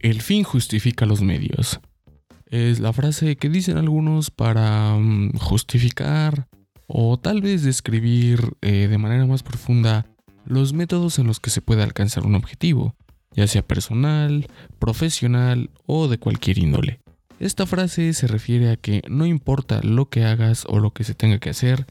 El fin justifica los medios. Es la frase que dicen algunos para mm, justificar o tal vez describir eh, de manera más profunda los métodos en los que se puede alcanzar un objetivo, ya sea personal, profesional o de cualquier índole. Esta frase se refiere a que no importa lo que hagas o lo que se tenga que hacer,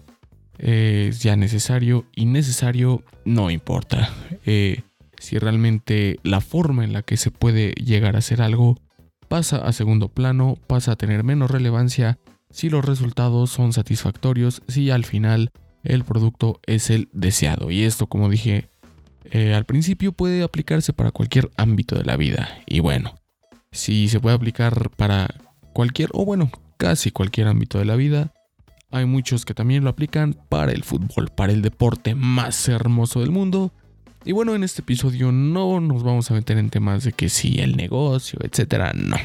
es ya necesario y necesario no importa. Eh, si realmente la forma en la que se puede llegar a hacer algo pasa a segundo plano, pasa a tener menos relevancia si los resultados son satisfactorios, si al final el producto es el deseado. Y esto, como dije eh, al principio, puede aplicarse para cualquier ámbito de la vida. Y bueno, si se puede aplicar para cualquier, o bueno, casi cualquier ámbito de la vida, hay muchos que también lo aplican para el fútbol, para el deporte más hermoso del mundo. Y bueno, en este episodio no nos vamos a meter en temas de que sí, el negocio, etcétera, no.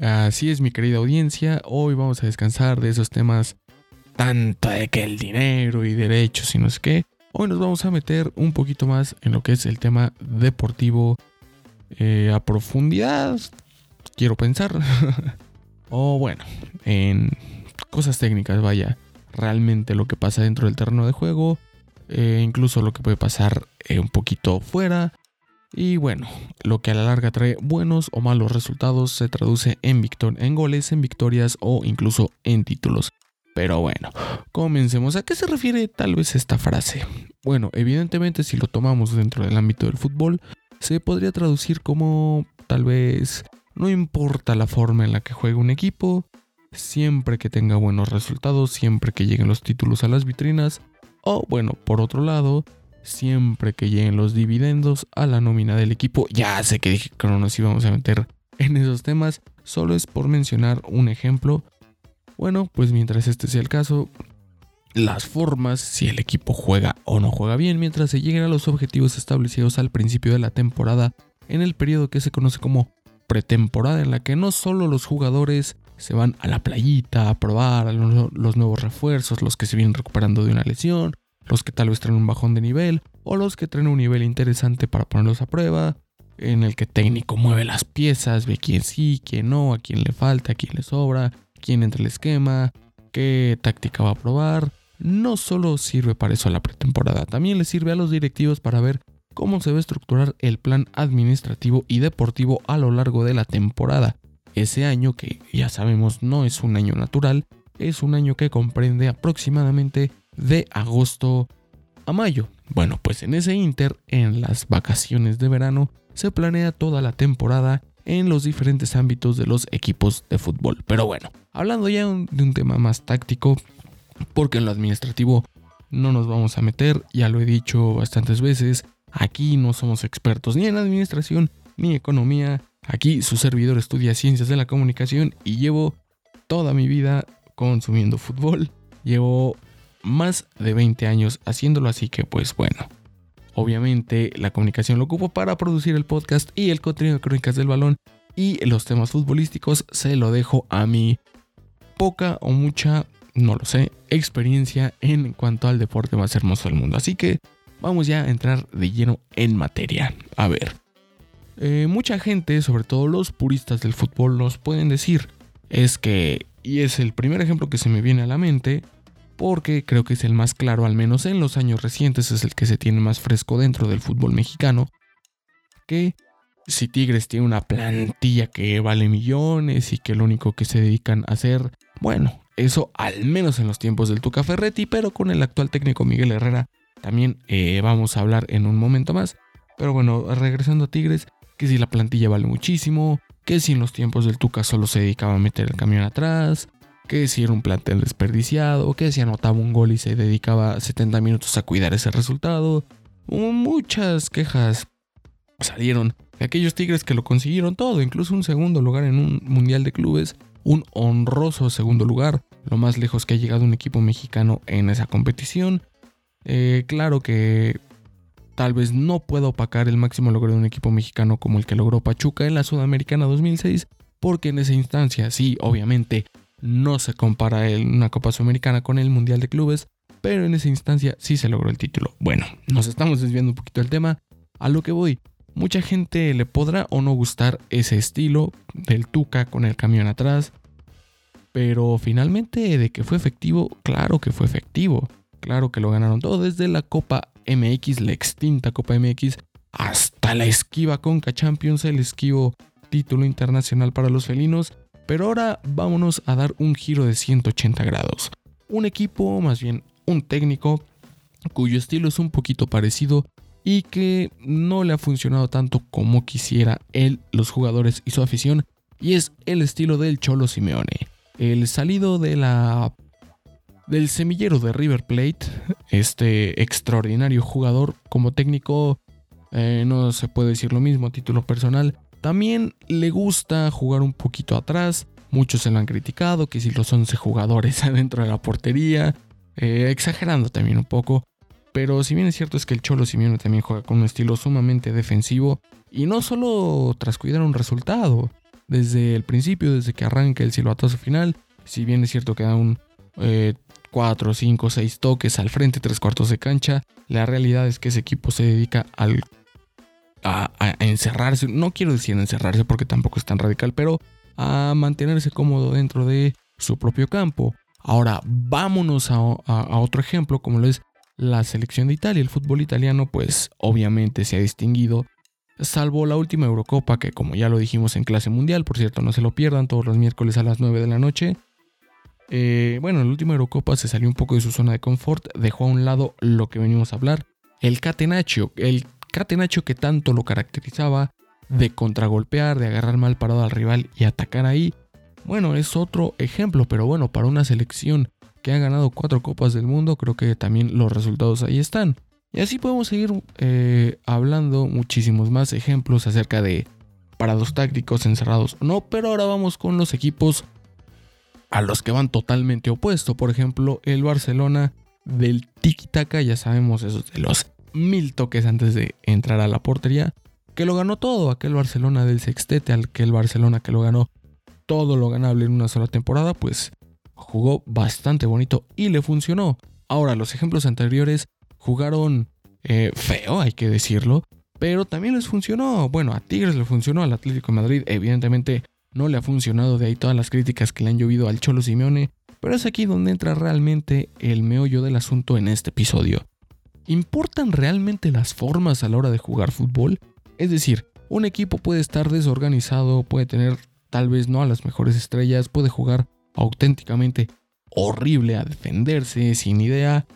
Así es, mi querida audiencia, hoy vamos a descansar de esos temas tanto de que el dinero y derechos y no sé qué. Hoy nos vamos a meter un poquito más en lo que es el tema deportivo eh, a profundidad, quiero pensar. o bueno, en cosas técnicas, vaya, realmente lo que pasa dentro del terreno de juego, eh, incluso lo que puede pasar eh, un poquito fuera. Y bueno, lo que a la larga trae buenos o malos resultados se traduce en, en goles, en victorias o incluso en títulos. Pero bueno, comencemos. ¿A qué se refiere tal vez esta frase? Bueno, evidentemente si lo tomamos dentro del ámbito del fútbol, se podría traducir como tal vez no importa la forma en la que juegue un equipo, siempre que tenga buenos resultados, siempre que lleguen los títulos a las vitrinas, o bueno, por otro lado, siempre que lleguen los dividendos a la nómina del equipo. Ya sé que dije que no nos íbamos a meter en esos temas, solo es por mencionar un ejemplo. Bueno, pues mientras este sea el caso, las formas, si el equipo juega o no juega bien, mientras se lleguen a los objetivos establecidos al principio de la temporada, en el periodo que se conoce como pretemporada, en la que no solo los jugadores se van a la playita a probar los, nuevos refuerzos, los que se vienen recuperando de una lesión, los que tal vez traen un bajón de nivel, o los que traen un nivel interesante para ponerlos a prueba, en el que técnico mueve las piezas, ve quién sí, quién no, a quién le falta, a quién le sobra, quién entra el esquema, qué táctica va a probar. No solo sirve para eso la pretemporada, también le sirve a los directivos para ver cómo se va a estructurar el plan administrativo y deportivo a lo largo de la temporada. Ese año, que ya sabemos no es un año natural, es un año que comprende aproximadamente de agosto a mayo. Bueno, pues en ese inter, en las vacaciones de verano, se planea toda la temporada en los diferentes ámbitos de los equipos de fútbol. Pero bueno, hablando ya de un tema más táctico, porque en lo administrativo no nos vamos a meter, ya lo he dicho bastantes veces, aquí no somos expertos ni en administración ni economía, Aquí su servidor estudia ciencias de la comunicación y llevo toda mi vida consumiendo fútbol. Llevo más de 20 años haciéndolo, así que pues bueno. Obviamente la comunicación lo ocupo para producir el podcast y el contenido de Crónicas del Balón y los temas futbolísticos se lo dejo a mi poca o mucha, no lo sé, experiencia en cuanto al deporte más hermoso del mundo. Así que vamos ya a entrar de lleno en materia. A ver, eh, mucha gente, sobre todo los puristas del fútbol, nos pueden decir es que, y es el primer ejemplo que se me viene a la mente, porque creo que es el más claro, al menos en los años recientes, es el que se tiene más fresco dentro del fútbol mexicano, que si Tigres tiene una plantilla que vale millones y que lo único que se dedican a hacer, bueno, eso al menos en los tiempos del Tuca Ferretti, pero con el actual técnico Miguel Herrera también eh, vamos a hablar en un momento más. Pero bueno, regresando a Tigres, que si la plantilla vale muchísimo, que si en los tiempos del Tuca solo se dedicaba a meter el camión atrás, que si era un plantel desperdiciado, que si anotaba un gol y se dedicaba 70 minutos a cuidar ese resultado. Muchas quejas salieron de aquellos Tigres que lo consiguieron todo, incluso un segundo lugar en un Mundial de Clubes, un honroso segundo lugar, lo más lejos que ha llegado un equipo mexicano en esa competición. Eh, claro que tal vez no pueda opacar el máximo logro de un equipo mexicano como el que logró Pachuca en la Sudamericana 2006, porque en esa instancia sí, obviamente, no se compara una Copa Sudamericana con el Mundial de Clubes, pero en esa instancia sí se logró el título. Bueno, nos estamos desviando un poquito del tema. A lo que voy, mucha gente le podrá o no gustar ese estilo del Tuca con el camión atrás, pero finalmente de que fue efectivo, claro que fue efectivo. Claro que lo ganaron todo, desde la Copa MX, la extinta Copa MX, hasta la esquiva Conca Champions, el esquivo título internacional para los felinos. Pero ahora vámonos a dar un giro de 180 grados. Un equipo, más bien un técnico, cuyo estilo es un poquito parecido y que no le ha funcionado tanto como quisiera él, los jugadores y su afición, y es el estilo del Cholo Simeone. El salido de la del semillero de River Plate, este extraordinario jugador como técnico, eh, no se puede decir lo mismo a título personal, también le gusta jugar un poquito atrás, muchos se lo han criticado, que si los 11 jugadores adentro de la portería, eh, exagerando también un poco, pero si bien es cierto es que el Cholo Simeone también juega con un estilo sumamente defensivo, y no solo tras cuidar un resultado, desde el principio, desde que arranca el silbatazo final, si bien es cierto que da un eh, 4, 5, 6 toques al frente, tres cuartos de cancha. La realidad es que ese equipo se dedica al, a, encerrarse. No quiero decir encerrarse porque tampoco es tan radical, pero a mantenerse cómodo dentro de su propio campo. Ahora, vámonos a, a, otro ejemplo, como lo es la selección de Italia. El fútbol italiano, pues obviamente se ha distinguido, salvo la última Eurocopa, que como ya lo dijimos en clase mundial, por cierto, no se lo pierdan todos los miércoles a las 9 de la noche. Eh, bueno, en la última Eurocopa se salió un poco de su zona de confort, dejó a un lado lo que venimos a hablar, el catenaccio, el catenaccio que tanto lo caracterizaba, de contragolpear, de agarrar mal parado al rival y atacar ahí. Bueno, es otro ejemplo, pero bueno, para una selección que ha ganado cuatro copas del mundo, creo que también los resultados ahí están. Y así podemos seguir eh, hablando muchísimos más ejemplos acerca de parados tácticos encerrados no, pero ahora vamos con los equipos a los que van totalmente opuesto. Por ejemplo, el Barcelona del tiki-taka, ya sabemos esos de los mil toques antes de entrar a la portería, que lo ganó todo. Aquel Barcelona del sextete, aquel Barcelona que lo ganó todo lo ganable en una sola temporada, pues jugó bastante bonito y le funcionó. Ahora, los ejemplos anteriores jugaron eh, feo, hay que decirlo, pero también les funcionó. Bueno, a Tigres le funcionó, al Atlético de Madrid evidentemente no le ha funcionado de ahí todas las críticas que le han llovido al Cholo Simeone, pero es aquí donde entra realmente el meollo del asunto en este episodio. ¿Importan realmente las formas a la hora de jugar fútbol? Es decir, un equipo puede estar desorganizado, puede tener tal vez no a las mejores estrellas, puede jugar auténticamente horrible a defenderse, sin idea,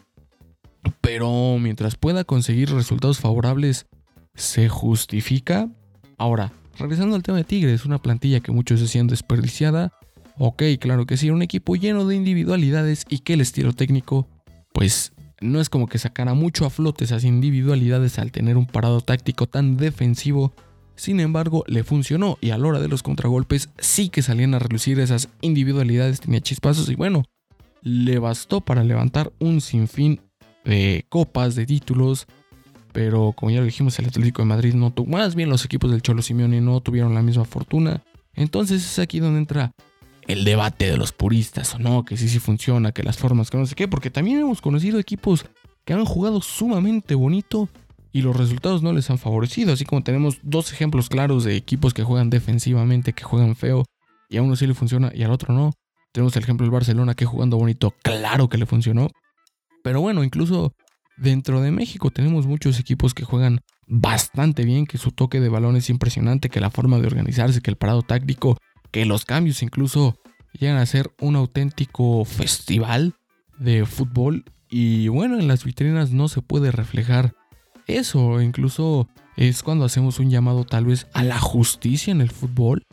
pero mientras pueda conseguir resultados favorables, ¿se justifica? Ahora, Regresando al tema de Tigres, una plantilla que muchos decían desperdiciada. Ok, claro que sí, un equipo lleno de individualidades y que el estilo técnico, pues no es como que sacara mucho a flote esas individualidades al tener un parado táctico tan defensivo. Sin embargo, le funcionó y a la hora de los contragolpes sí que salían a relucir esas individualidades, tenía chispazos y bueno, le bastó para levantar un sinfín de copas, de títulos, pero como ya lo dijimos, el Atlético de Madrid no tuvo, más bien los equipos del Cholo Simeone no tuvieron la misma fortuna. Entonces es aquí donde entra el debate de los puristas o no, que sí sí funciona, que las formas, que no sé qué, porque también hemos conocido equipos que han jugado sumamente bonito y los resultados no les han favorecido, así como tenemos dos ejemplos claros de equipos que juegan defensivamente, que juegan feo y a uno sí le funciona y al otro no. Tenemos el ejemplo del Barcelona que jugando bonito, claro que le funcionó. Pero bueno, incluso Dentro de México tenemos muchos equipos que juegan bastante bien, que su toque de balón es impresionante, que la forma de organizarse, que el parado táctico, que los cambios incluso llegan a ser un auténtico festival de fútbol. Y bueno, en las vitrinas no se puede reflejar eso. Incluso es cuando hacemos un llamado tal vez a la justicia en el fútbol.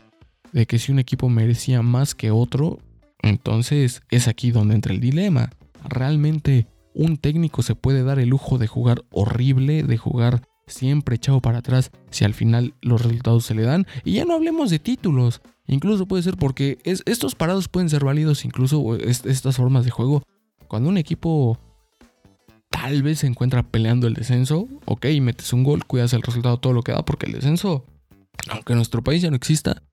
De que si un equipo merecía más que otro, entonces es aquí donde entra el dilema. Realmente un técnico se puede dar el lujo de jugar horrible, de jugar siempre echado para atrás si al final los resultados se le dan. Y ya no hablemos de títulos. Incluso puede ser porque estos parados pueden ser válidos, incluso estas formas de juego. Cuando un equipo tal vez se encuentra peleando el descenso, ok, metes un gol, cuidas el resultado, todo lo que da, porque el descenso, aunque en nuestro país ya no exista,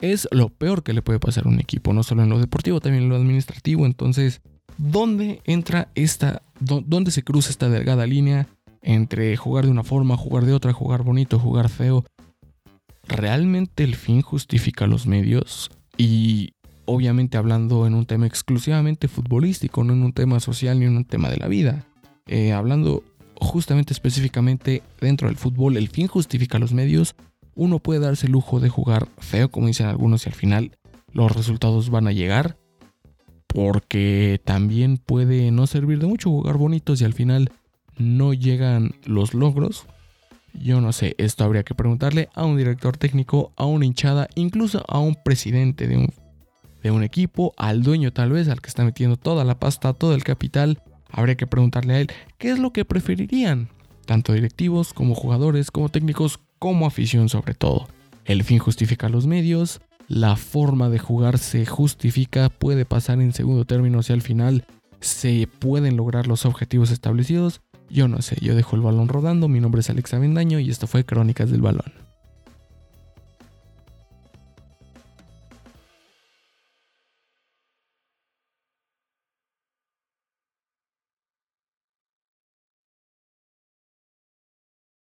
es lo peor que le puede pasar a un equipo, no solo en lo deportivo, también en lo administrativo. Entonces, ¿dónde entra esta, dónde se cruza esta delgada línea entre jugar de una forma, jugar de otra, jugar bonito, jugar feo? ¿Realmente el fin justifica los medios? Y obviamente hablando en un tema exclusivamente futbolístico, no en un tema social ni en un tema de la vida. Eh, hablando justamente específicamente dentro del fútbol, el fin justifica los medios. Uno puede darse el lujo de jugar feo, como dicen algunos, y al final los resultados van a llegar. Porque también puede no servir de mucho jugar bonitos y al final no llegan los logros. Yo no sé, esto habría que preguntarle a un director técnico, a una hinchada, incluso a un presidente de un, equipo, al dueño tal vez, al que está metiendo toda la pasta, todo el capital. Habría que preguntarle a él qué es lo que preferirían, tanto directivos como jugadores, como técnicos, como afición sobre todo. El fin justifica los medios, la forma de jugar se justifica, puede pasar en segundo término si al final se pueden lograr los objetivos establecidos yo no sé, yo dejo el balón rodando, mi nombre es Alexa Vendaño y esto fue Crónicas del Balón.